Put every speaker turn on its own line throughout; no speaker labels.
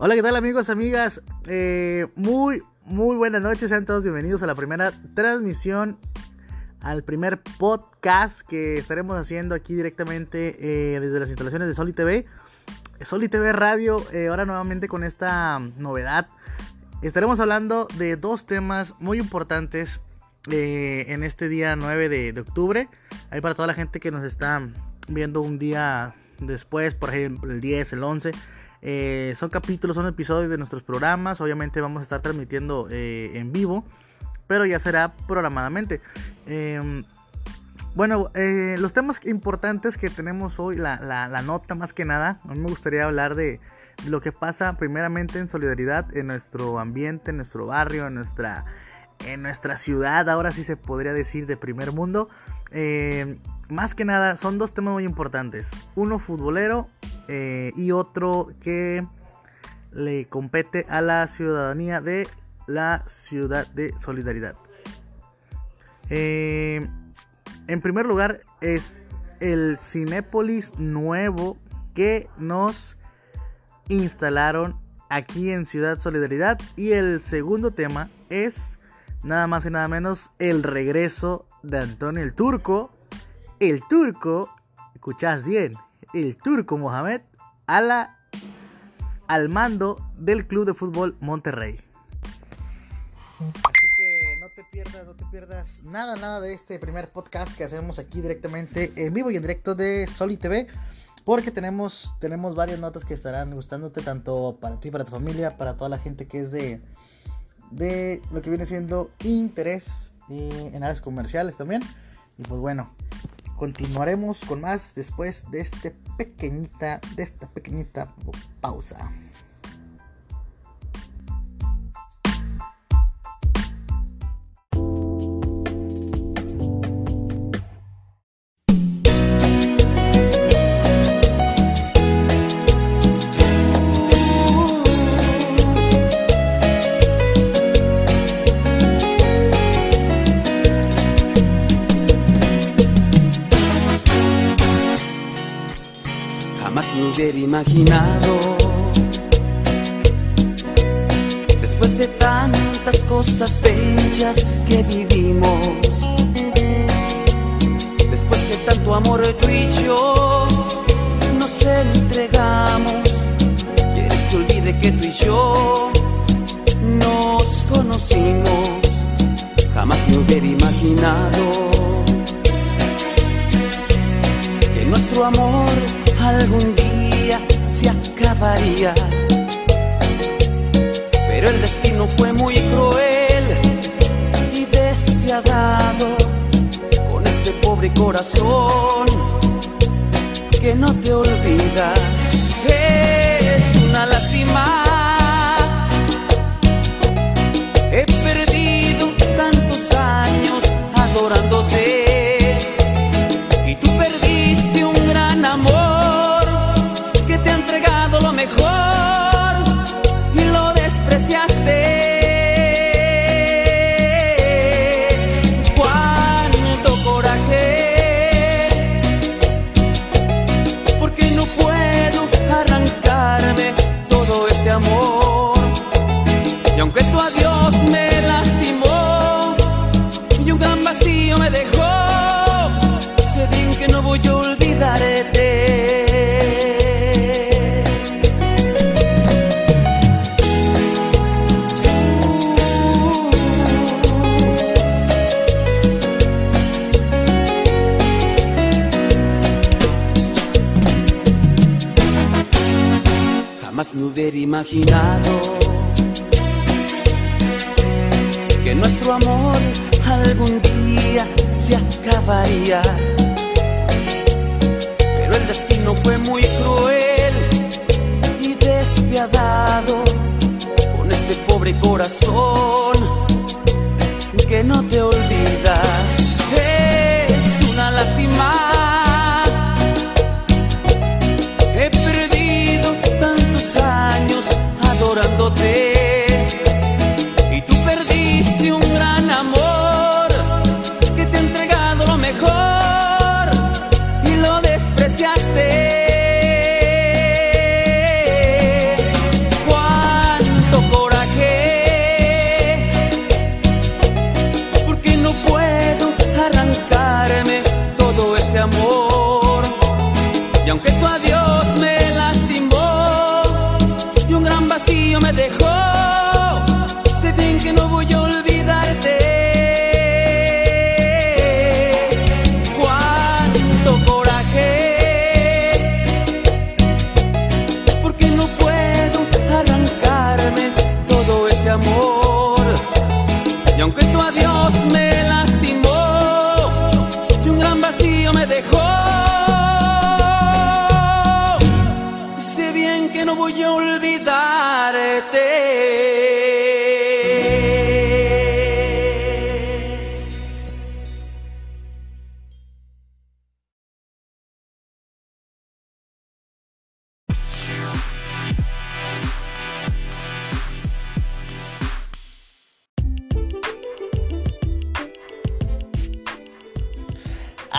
Hola, ¿qué tal amigos, amigas? Eh, muy, muy buenas noches, sean todos bienvenidos a la primera transmisión, al primer podcast que estaremos haciendo aquí directamente eh, desde las instalaciones de Soli TV. Soli TV Radio, eh, ahora nuevamente con esta novedad. Estaremos hablando de dos temas muy importantes en este día 9 de, octubre. Ahí para toda la gente que nos está viendo un día después, por ejemplo el 10, el 11 eh, son capítulos, son episodios de nuestros programas. Obviamente vamos a estar transmitiendo eh, en vivo, pero ya será programadamente. Em, bueno, eh, los temas importantes que tenemos hoy, la, nota más que nada, a mí me gustaría hablar de lo que pasa primeramente en solidaridad en nuestro ambiente, en nuestro barrio, en nuestra, en nuestra ciudad, ahora sí se podría decir de primer mundo. Em, más que nada, son dos temas muy importantes. Uno futbolero eh, y otro que le compete a la ciudadanía de la ciudad de Solidaridad. Eh, en primer lugar es el Cinépolis nuevo que nos instalaron aquí en Ciudad Solidaridad. Y el segundo tema es nada más y nada menos el regreso de Antonio el Turco. El Turco, escuchás bien, el turco Mohamed al mando del Club de Fútbol Monterrey. Así que no te pierdas, no te pierdas nada, nada de este primer podcast que hacemos aquí directamente en vivo y en directo de Soli TV. Porque tenemos, tenemos varias notas que estarán gustándote tanto para ti, para tu familia, para toda la gente que es de, de lo que viene siendo interés eh, en áreas comerciales también. Y pues bueno, Continuaremos con más después de este pequeñita, de esta pequeñita pausa.
Imaginado. Después de tantas cosas bellas que vivimos, después que tanto amor tú y yo nos entregamos, quieres que olvide que tú y yo nos conocimos, jamás me hubiera imaginado que nuestro amor algún día Pero el destino fue muy cruel y despiadado con este pobre corazón que no te olvida. Pobre corazón que no te olvida.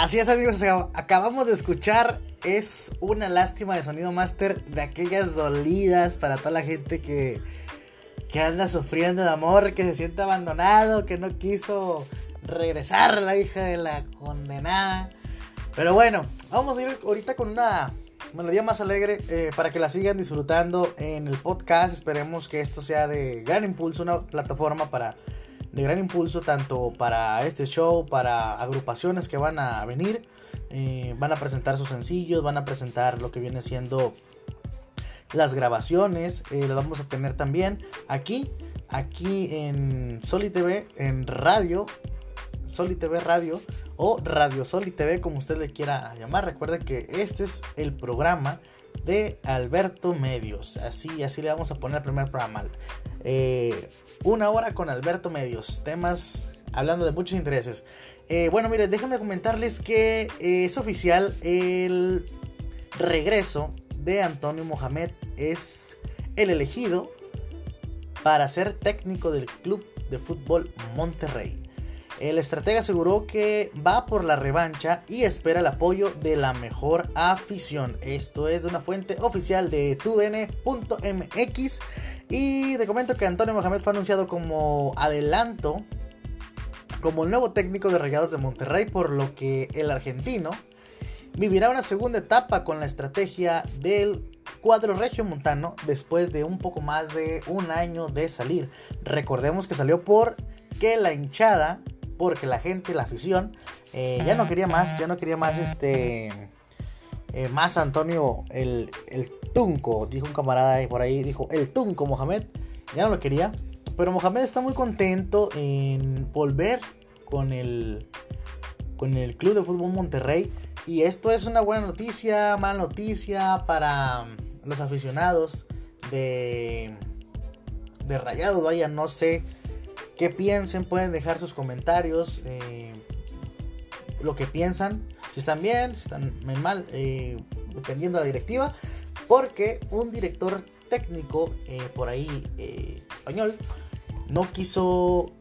Así es amigos, acab- acabamos de escuchar Es una lástima de sonido master de aquellas dolidas para toda la gente que, que anda sufriendo de amor, que se siente abandonado, que no quiso regresar la hija de la condenada. Pero bueno, vamos a ir ahorita con una melodía más alegre eh, para que la sigan disfrutando en el podcast. Esperemos que esto sea de gran impulso, una plataforma para de gran impulso tanto para este show, para agrupaciones que van a venir, eh, van a presentar sus sencillos, van a presentar lo que viene siendo las grabaciones, eh, vamos a tener también aquí, aquí en Soli TV, en radio, Soli TV Radio o Radio Soli TV, como usted le quiera llamar. Recuerden que este es el programa de Alberto Medios. Así, así le vamos a poner el primer programa. Eh, una hora con Alberto Medios. Temas hablando de muchos intereses. Eh, bueno, mire, déjenme comentarles que eh, es oficial el regreso de Antonio Mohamed. Es el elegido para ser técnico del Club de Fútbol Monterrey. El estratega aseguró que va por la revancha y espera el apoyo de la mejor afición. Esto es de una fuente oficial de tudn.mx. Y te comento que Antonio Mohamed fue anunciado como adelanto, como el nuevo técnico de Rayados de Monterrey, por lo que el argentino vivirá una segunda etapa con la estrategia del cuadro regiomontano después de un poco más de un año de salir. Recordemos que salió por que la hinchada porque la gente, la afición, eh, ya no quería más, ya no quería más este, eh, más Antonio el, el Tunco, dijo un camarada por ahí, dijo el Tunco Mohamed, ya no lo quería, pero Mohamed está muy contento en volver con el, con el Club de Fútbol Monterrey y esto es una buena noticia, mala noticia para los aficionados de, de Rayados, vaya, no sé qué piensen, pueden dejar sus comentarios, eh, lo que piensan, si están bien, si están mal, eh, dependiendo de la directiva, porque un director técnico eh, por ahí español no quiso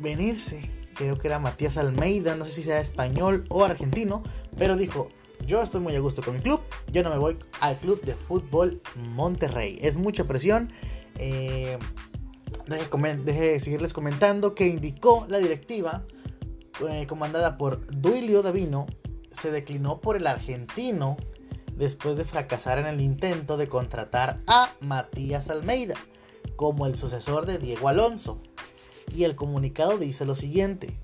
venirse, creo que era Matías Almeida, no sé si sea español o argentino, pero dijo, yo estoy muy a gusto con mi club, yo no me voy al club de fútbol Monterrey, es mucha presión. Eh, Deje, seguirles comentando que indicó la directiva, eh, comandada por Duilio Davino, se declinó por el argentino después de fracasar en el intento de contratar a Matías Almeida como el sucesor de Diego Alonso. Y el comunicado dice lo siguiente.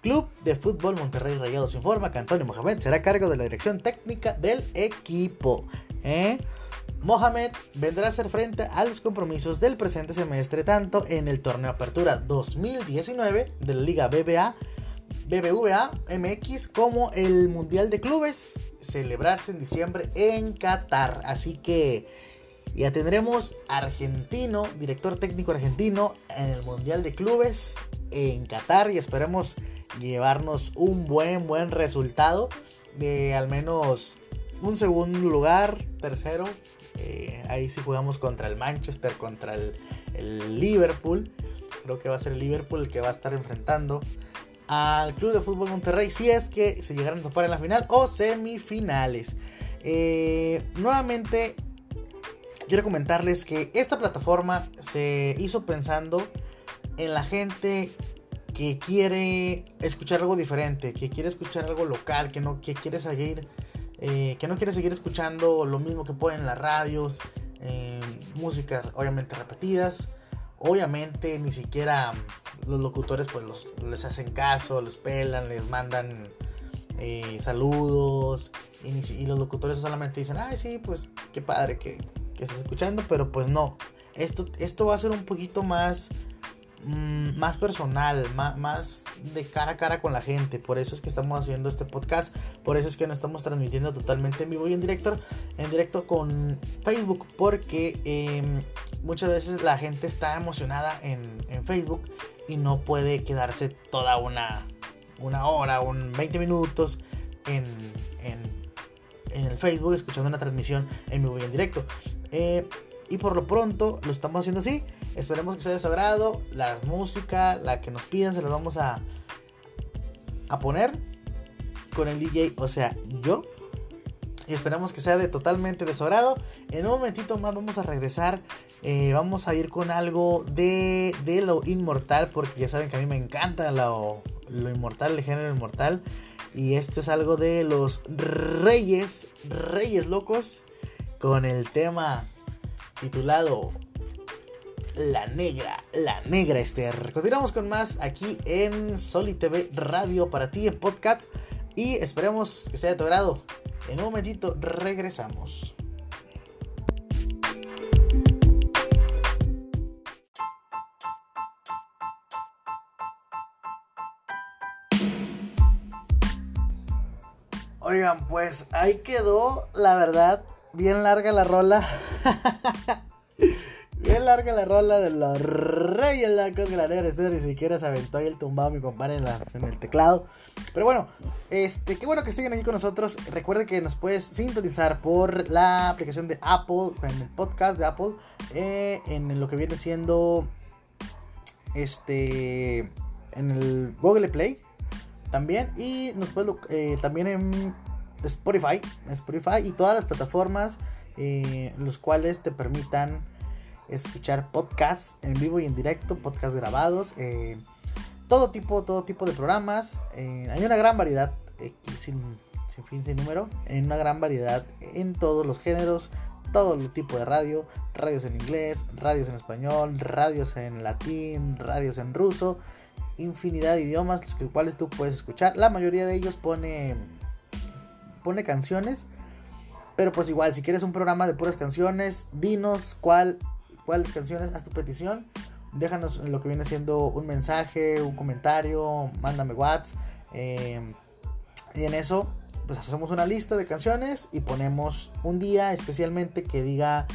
Club de Fútbol Monterrey Rayados informa que Antonio Mohamed será cargo de la dirección técnica del equipo. ¿eh? Mohamed vendrá a hacer frente a los compromisos del presente semestre tanto en el torneo Apertura 2019 de la Liga BBA, BBVA MX como el Mundial de Clubes celebrarse en diciembre en Qatar. Así que ya tendremos argentino, director técnico argentino en el Mundial de Clubes en Qatar y esperemos llevarnos un buen buen resultado de al menos un segundo lugar, tercero, eh, ahí sí jugamos contra el Manchester, contra el, Liverpool. Creo que va a ser el Liverpool el que va a estar enfrentando al Club de Fútbol Monterrey. Si es que se llegaran a topar en la final o semifinales. Eh, nuevamente, quiero comentarles que esta plataforma se hizo pensando en la gente que quiere escuchar algo diferente, que quiere escuchar algo local, que no que quiere seguir eh, que no quiere seguir escuchando lo mismo que ponen en las radios, eh, músicas obviamente repetidas. Obviamente ni siquiera los locutores pues los, les hacen caso, los pelan, les mandan eh, saludos y, los locutores solamente dicen, ay sí, pues qué padre que, que estás escuchando, pero pues no. Esto, esto va a ser un poquito más Mm, más personal, más, de cara a cara con la gente. Por eso es que estamos haciendo este podcast. Por eso es que no estamos transmitiendo totalmente en vivo y en directo, en directo con Facebook. Porque em, muchas veces la gente está emocionada en, Facebook y no puede quedarse toda una, una hora, un 20 minutos en, en, el Facebook escuchando una transmisión en vivo y en directo. Eh, y por lo pronto lo estamos haciendo así. Esperemos que sea de su. La música, la que nos piden, se la vamos a, a poner con el DJ, o sea, yo. Y esperamos que sea de totalmente de su agrado. En un momentito más vamos a regresar. Eh, vamos a ir con algo de, de, lo inmortal. Porque ya saben que a mí me encanta lo, lo inmortal, el género inmortal. Y esto es algo de los reyes, reyes locos. Con el tema titulado La Negra, La Negra Esther. Continuamos con más aquí en Soli TV Radio para ti en podcast y esperemos que sea de tu agrado. En un momentito regresamos. Oigan, pues ahí quedó, la verdad, bien larga la rola. bien larga la rola de los reyes la negra Ni siquiera se aventó ahí el tumbado mi compadre en, el teclado. Pero bueno, este, qué bueno que estén aquí con nosotros. Recuerden que nos puedes sintonizar por la aplicación de Apple, en el podcast de Apple, eh, en lo que viene siendo este en el Google Play también y nos puedes eh, también en Spotify, Spotify y todas las plataformas eh, los cuales te permitan escuchar podcasts en vivo y en directo, podcasts grabados, eh, todo tipo, todo tipo de programas. Eh, hay una gran variedad, sin, sin, fin, sin número, en una gran variedad en todos los géneros, todo el tipo de radio, radios en inglés, radios en español, radios en latín, radios en ruso, infinidad de idiomas los cuales tú puedes escuchar. La mayoría de ellos pone pone canciones. Pero pues igual, si quieres un programa de puras canciones, dinos cuál, cuáles canciones, haz tu petición. Déjanos lo que viene siendo un mensaje, un comentario, mándame WhatsApp. Eh, y en eso, pues hacemos una lista de canciones y ponemos un día especialmente que diga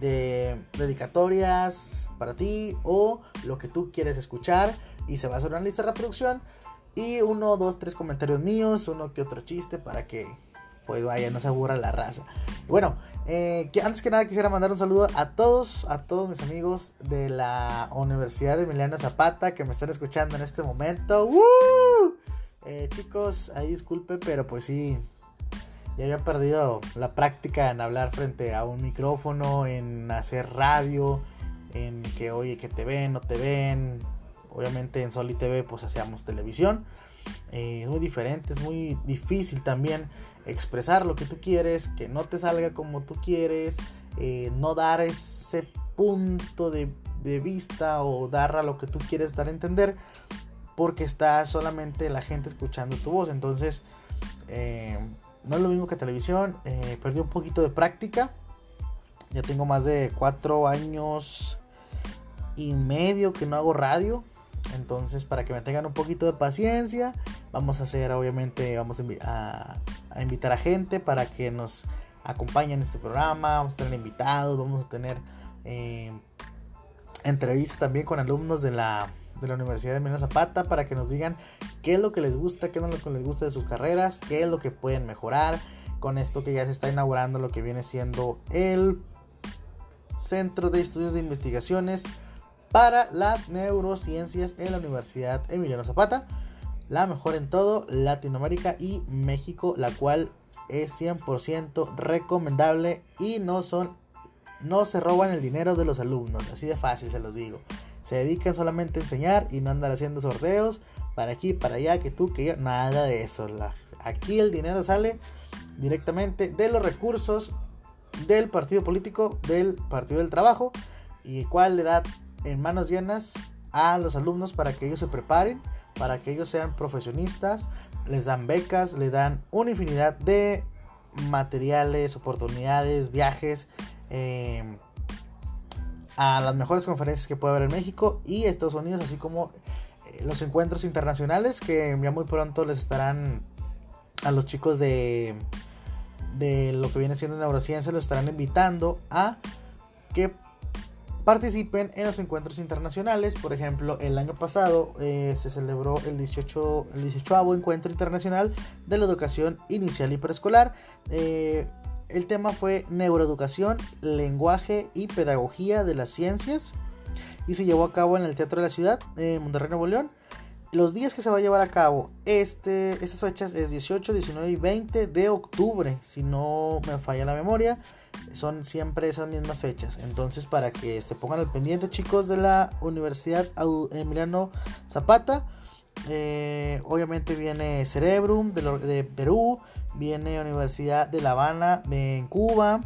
de dedicatorias para ti o lo que tú quieres escuchar. Y se va a hacer una lista de reproducción. Y uno, dos, tres comentarios míos, uno que otro chiste para que pues vaya, no se aburra la raza. Bueno, eh, antes que nada quisiera mandar un saludo a todos, a todos mis amigos de la Universidad de Emiliano Zapata que me están escuchando en este momento. Eh, chicos, ahí disculpe, pero pues sí, ya había perdido la práctica en hablar frente a un micrófono, en hacer radio, en que oye, que te ven, no te ven. Obviamente en Soli TV pues hacíamos televisión. Eh, es muy diferente, es muy difícil también expresar lo que tú quieres, que no te salga como tú quieres, eh, no dar ese punto de, vista o dar a lo que tú quieres dar a entender, porque está solamente la gente escuchando tu voz. Entonces, eh, no es lo mismo que televisión, eh, perdí un poquito de práctica, ya tengo más de cuatro años y medio que no hago radio. Entonces, para que me tengan un poquito de paciencia, vamos a hacer, obviamente, vamos a, invitar a gente para que nos acompañen en este programa. Vamos a tener invitados, vamos a tener eh, entrevistas también con alumnos de la, de la Universidad de Mendoza Zapata para que nos digan qué es lo que les gusta, qué es lo que les gusta de sus carreras, qué es lo que pueden mejorar con esto que ya se está inaugurando, lo que viene siendo el Centro de Estudios de Investigaciones para las neurociencias en la Universidad Emiliano Zapata, la mejor en todo Latinoamérica y México, la cual es 100% recomendable y no son no se roban el dinero de los alumnos, así de fácil se los digo. Se dedican solamente a enseñar y no andar haciendo sorteos para aquí, para allá, que tú, que yo, nada de eso. aquí el dinero sale directamente de los recursos del partido político del Partido del Trabajo y cual le da en manos llenas a los alumnos para que ellos se preparen, para que ellos sean profesionistas, les dan becas, le dan una infinidad de materiales, oportunidades, viajes eh, a las mejores conferencias que puede haber en México y Estados Unidos, así como eh, los encuentros internacionales que ya muy pronto les estarán a los chicos de, de lo que viene siendo neurociencia, los estarán invitando a que participen en los encuentros internacionales. Por ejemplo, el año pasado eh, se celebró el 18, el 18 encuentro internacional de la educación inicial y preescolar. Eh, el tema fue neuroeducación, lenguaje y pedagogía de las ciencias y se llevó a cabo en el Teatro de la Ciudad, en Monterrey, Nuevo León. Los días que se va a llevar a cabo este, estas fechas es 18, 19 y 20 de octubre, si no me falla la memoria son siempre esas mismas fechas. Entonces, para que se pongan al pendiente, chicos, de la Universidad Emiliano Zapata. Eh, obviamente viene Cerebrum de, Perú, viene Universidad de La Habana en Cuba,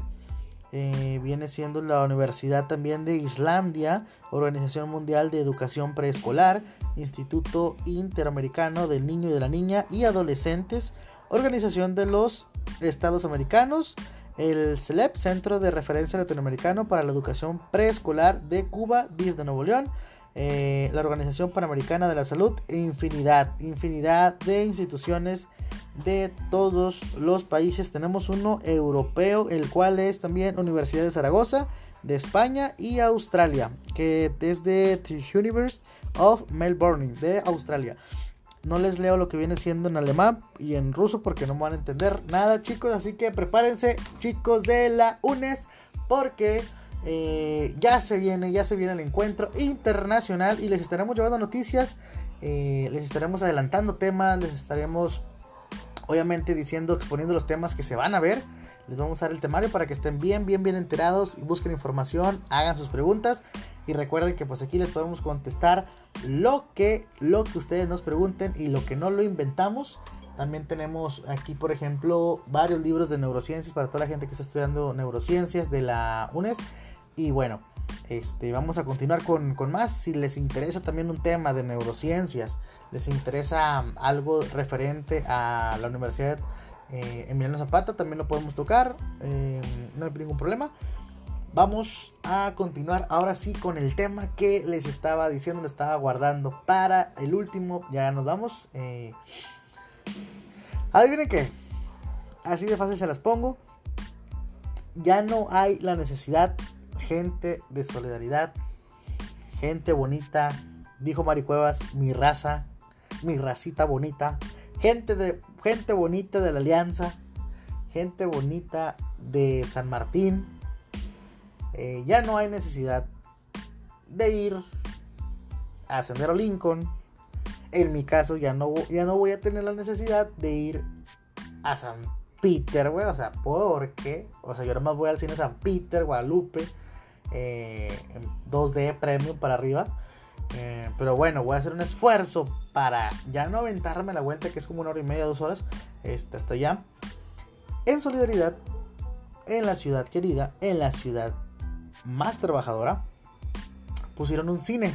eh, viene siendo la Universidad también de Islandia, Organización Mundial de Educación Preescolar, Instituto Interamericano del Niño y de la Niña y Adolescentes, Organización de los Estados Americanos, el CELEP, Centro de Referencia Latinoamericano para la Educación Preescolar de Cuba, DIF de Nuevo León, eh, la Organización Panamericana de la Salud, infinidad, infinidad de instituciones de todos los países. Tenemos uno europeo, el cual es también Universidad de Zaragoza, de España y Australia, que es de The University of Melbourne, de Australia. No les leo lo que viene siendo en alemán y en ruso porque no me van a entender nada, chicos. Así que prepárense, chicos de la UNES, porque eh, ya se viene, ya se viene el encuentro internacional y les estaremos llevando noticias, eh, les estaremos adelantando temas, les estaremos obviamente diciendo, exponiendo los temas que se van a ver. Les vamos a dar el temario para que estén bien, bien, bien enterados y busquen información, hagan sus preguntas y recuerden que pues aquí les podemos contestar lo que, lo que ustedes nos pregunten y lo que no lo inventamos. También tenemos aquí, por ejemplo, varios libros de neurociencias para toda la gente que está estudiando neurociencias de la UNES. Y bueno, este, vamos a continuar con, más. Si les interesa también un tema de neurociencias, les interesa algo referente a la Universidad eh, Emiliano Zapata, también lo podemos tocar. Eh, no hay ningún problema. Vamos a continuar ahora sí con el tema que les estaba diciendo, lo estaba guardando para el último. Ya nos vamos. Eh, adivinen qué. Así de fácil se las pongo. Ya no hay la necesidad, gente de solidaridad, gente bonita. Dijo Mari Cuevas, mi raza, mi racita bonita. Gente, de, gente bonita de la Alianza, gente bonita de San Martín eh, ya no hay necesidad de ir a Sendero Lincoln. En mi caso, ya no, ya no voy a tener la necesidad de ir a San Peter, güey. O sea, ¿por qué? O sea, yo más voy al cine San Peter, Guadalupe. Eh, 2D premium para arriba. Eh, pero bueno, voy a hacer un esfuerzo para ya no aventarme la vuelta, que es como una hora y media, dos horas, este, hasta allá. En solidaridad, en la ciudad querida, en la ciudad más trabajadora, pusieron un cine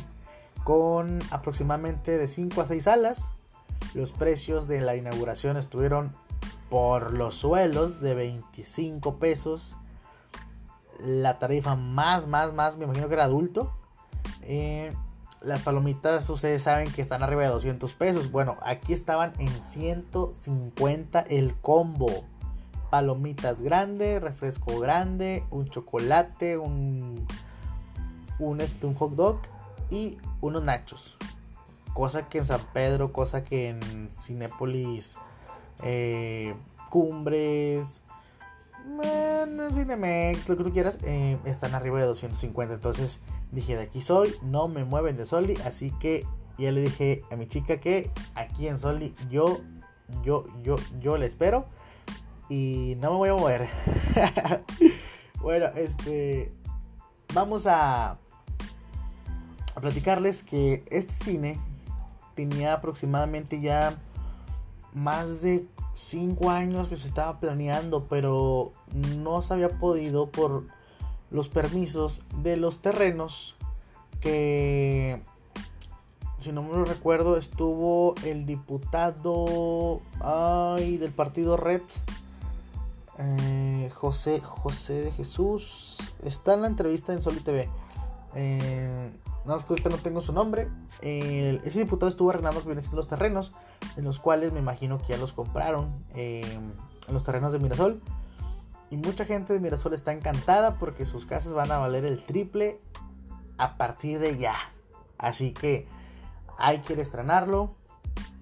con aproximadamente de 5 a 6 salas. Los precios de la inauguración estuvieron por los suelos de 25 pesos. La tarifa más, más, más, me imagino que era adulto. Eh, las palomitas, ustedes saben que están arriba de 200 pesos. Bueno, aquí estaban en 150 el combo palomitas grande, refresco grande, un chocolate, un, un, este, hot dog y unos nachos. Cosa que en San Pedro, cosa que en Cinépolis, eh, Cumbres, Cinemex, lo que tú quieras, eh, están arriba de 250. Entonces dije, de aquí soy, no me mueven de Soli. Así que ya le dije a mi chica que aquí en Soli yo, yo, yo, yo le espero y no me voy a mover. bueno, este. Vamos a, a platicarles que este cine tenía aproximadamente ya más de cinco años que se estaba planeando, pero no se había podido por los permisos de los terrenos que, si no me lo recuerdo, estuvo el diputado ay, del partido Red, eh, José, José de Jesús. Está en la entrevista en Soli TV. Eh, no, es que no tengo su nombre. ese diputado estuvo arreglando que vienen los terrenos, en los cuales me imagino que ya los compraron eh, en los terrenos de Mirasol. Y mucha gente de Mirasol está encantada porque sus casas van a valer el triple a partir de ya. Así que hay que estrenarlo.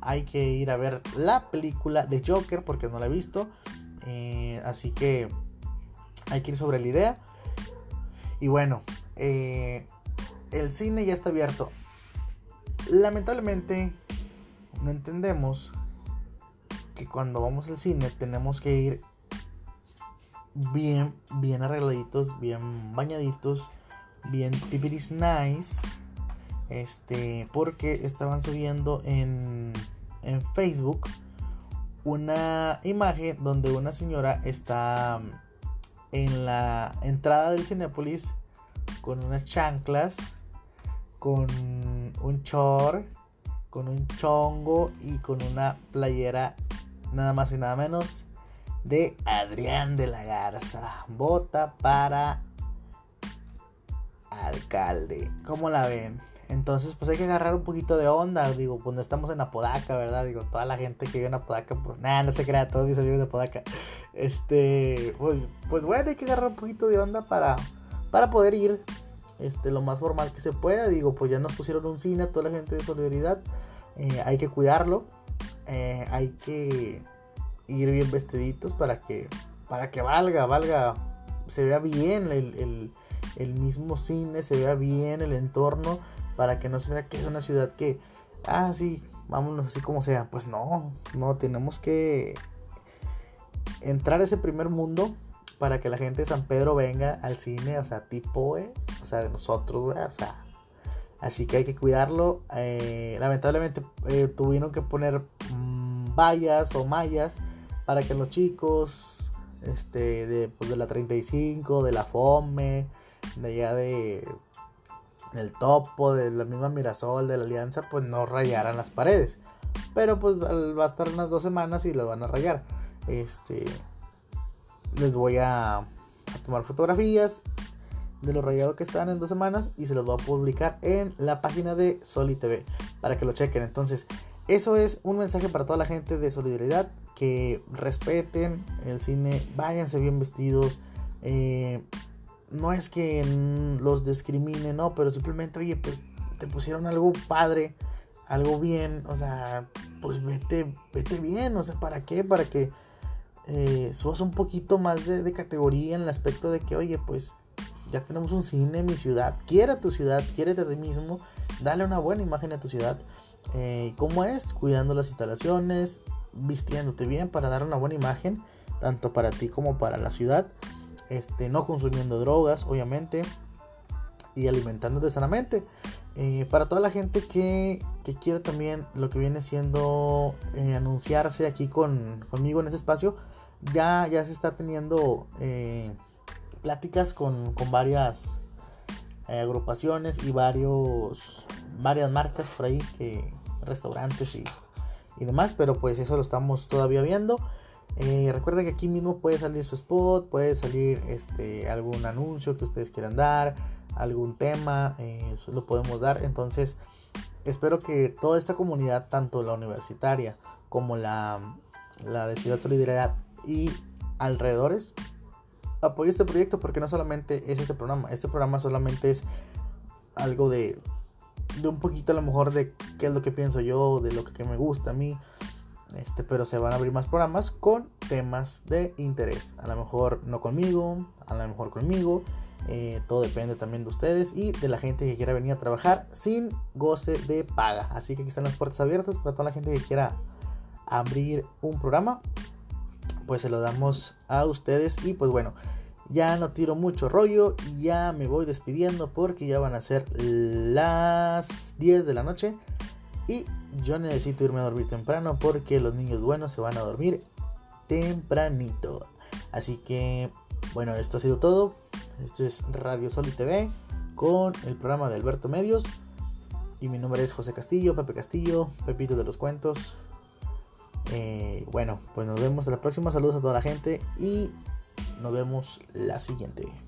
Hay que ir a ver la película de Joker porque no la he visto. Eh, así que hay que ir sobre la idea. Y bueno, eh, el cine ya está abierto. Lamentablemente no entendemos que cuando vamos al cine tenemos que ir bien, bien arregladitos, bien bañaditos, bien pipiris nice. Este, porque estaban subiendo en, en Facebook una imagen donde una señora está en la entrada del Cinépolis con unas chanclas, con un chor, con un chongo y con una playera nada más y nada menos de Adrián de la Garza. Vota para alcalde. ¿Cómo la ven? Entonces, pues hay que agarrar un poquito de onda. Digo, cuando estamos en Apodaca, ¿verdad? Digo, toda la gente que vive en Apodaca, pues nada, no se crea, todos mis amigos de Apodaca. Este, pues, pues bueno, hay que agarrar un poquito de onda para, para poder ir este, lo más formal que se pueda. Digo, pues ya nos pusieron un cine toda la gente de solidaridad. Eh, hay que cuidarlo. Eh, hay que ir bien vestiditos para que, para que valga, valga, se vea bien el, el mismo cine, se vea bien el entorno para que no se vea que es una ciudad que, ah, sí, vámonos así como sea. Pues no, no, tenemos que entrar a ese primer mundo para que la gente de San Pedro venga al cine, o sea, tipo, eh, o sea, de nosotros, o sea, así que hay que cuidarlo. Eh, lamentablemente eh, tuvieron que poner mm, vallas o mallas para que los chicos, este, de, pues, de la 35, de la FOME, de allá de el topo, de la misma Mirasol, de la Alianza, pues no rayaran las paredes. Pero pues va a estar unas dos semanas y las van a rayar. Este, les voy a, tomar fotografías de lo rayado que están en dos semanas y se los voy a publicar en la página de Soli TV para que lo chequen. Entonces, eso es un mensaje para toda la gente de solidaridad que respeten el cine, váyanse bien vestidos. Eh, no es que los discrimine, no, pero simplemente, oye, pues te pusieron algo padre, algo bien, o sea, pues vete, vete bien, o sea, ¿para qué? Para que eh, subas un poquito más de, categoría en el aspecto de que, oye, pues ya tenemos un cine en mi ciudad, quiera tu ciudad, quiérete a ti mismo, dale una buena imagen a tu ciudad. Eh, ¿Cómo es? Cuidando las instalaciones, vistiéndote bien para dar una buena imagen, tanto para ti como para la ciudad este, no consumiendo drogas, obviamente, y alimentándote sanamente. Eh, para toda la gente que, que quiere también lo que viene siendo eh, anunciarse aquí con, conmigo en este espacio, ya, ya se está teniendo eh, pláticas con, con varias agrupaciones y varios, varias marcas por ahí, que restaurantes y, y demás, pero pues eso lo estamos todavía viendo. Eh, recuerda que aquí mismo puede salir su spot, puede salir este, algún anuncio que ustedes quieran dar, algún tema, eh, lo podemos dar. Entonces, espero que toda esta comunidad, tanto la universitaria como la, la de Ciudad Solidaridad y alrededores, apoye este proyecto porque no solamente es este programa, este programa solamente es algo de, de un poquito a lo mejor de qué es lo que pienso yo, de lo que me gusta a mí este, pero se van a abrir más programas con temas de interés. A lo mejor no conmigo, a lo mejor conmigo. Eh, todo depende también de ustedes y de la gente que quiera venir a trabajar sin goce de paga. Así que aquí están las puertas abiertas para toda la gente que quiera abrir un programa. Pues se lo damos a ustedes. Y pues bueno, ya no tiro mucho rollo. Y ya me voy despidiendo porque ya van a ser las 10 de la noche. Y yo necesito irme a dormir temprano porque los niños buenos se van a dormir tempranito. Así que, bueno, esto ha sido todo. Esto es Radio Sol y TV con el programa de Alberto Medios. Y mi nombre es José Castillo, Pepe Castillo, Pepito de los Cuentos. Eh, bueno, pues nos vemos a la próxima. Saludos a toda la gente y nos vemos la siguiente.